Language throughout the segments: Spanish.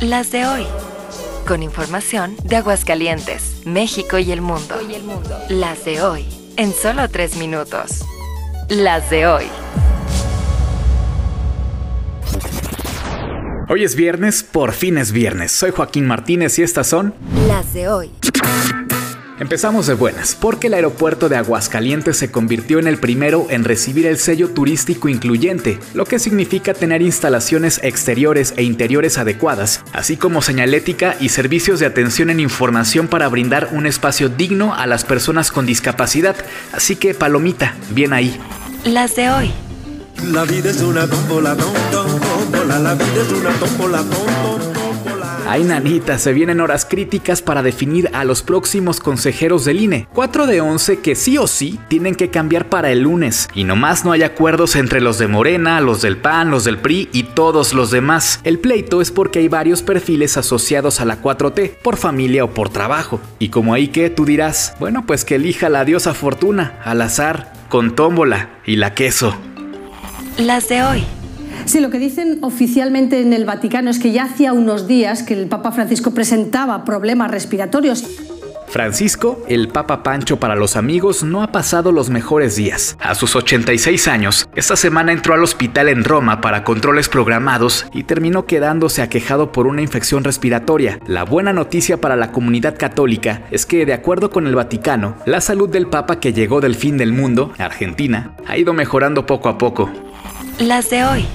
Las de hoy. Con información de Aguascalientes, México y el mundo. Las de hoy. En solo tres minutos. Las de hoy. Hoy es viernes, por fin es viernes. Soy Joaquín Martínez y estas son Las de hoy. Empezamos de buenas, porque el aeropuerto de Aguascalientes se convirtió en el primero en recibir el sello turístico incluyente, lo que significa tener instalaciones exteriores e interiores adecuadas, así como señalética y servicios de atención en información para brindar un espacio digno a las personas con discapacidad. Así que, palomita, bien ahí. Las de hoy. La vida es una tómbola, tómbola. La vida es una tómbola, tómbola. Ay, nanita, se vienen horas críticas para definir a los próximos consejeros del INE. 4 de 11 que sí o sí tienen que cambiar para el lunes. Y nomás no hay acuerdos entre los de Morena, los del PAN, los del PRI y todos los demás. El pleito es porque hay varios perfiles asociados a la 4T, por familia o por trabajo. Y como ahí que tú dirás, bueno, pues que elija la diosa fortuna, al azar, con tómbola y la queso. Las de hoy. Sí, lo que dicen oficialmente en el Vaticano es que ya hacía unos días que el Papa Francisco presentaba problemas respiratorios. Francisco, el Papa Pancho para los amigos, no ha pasado los mejores días. A sus 86 años, esta semana entró al hospital en Roma para controles programados y terminó quedándose aquejado por una infección respiratoria. La buena noticia para la comunidad católica es que, de acuerdo con el Vaticano, la salud del Papa que llegó del fin del mundo, Argentina, ha ido mejorando poco a poco. Las de hoy.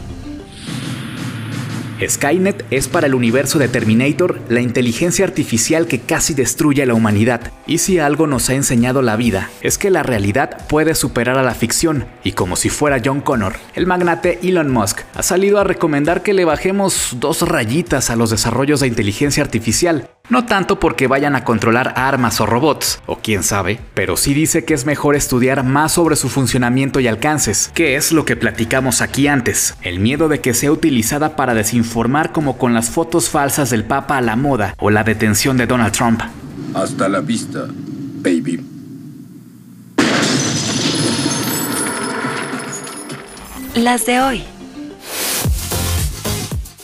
Skynet es para el universo de Terminator la inteligencia artificial que casi destruye a la humanidad. Y si algo nos ha enseñado la vida, es que la realidad puede superar a la ficción. Y como si fuera John Connor, el magnate Elon Musk ha salido a recomendar que le bajemos dos rayitas a los desarrollos de inteligencia artificial. No tanto porque vayan a controlar armas o robots, o quién sabe, pero sí dice que es mejor estudiar más sobre su funcionamiento y alcances, que es lo que platicamos aquí antes. El miedo de que sea utilizada para desinformar como con las fotos falsas del Papa a la moda o la detención de Donald Trump. Hasta la vista, baby. Las de hoy.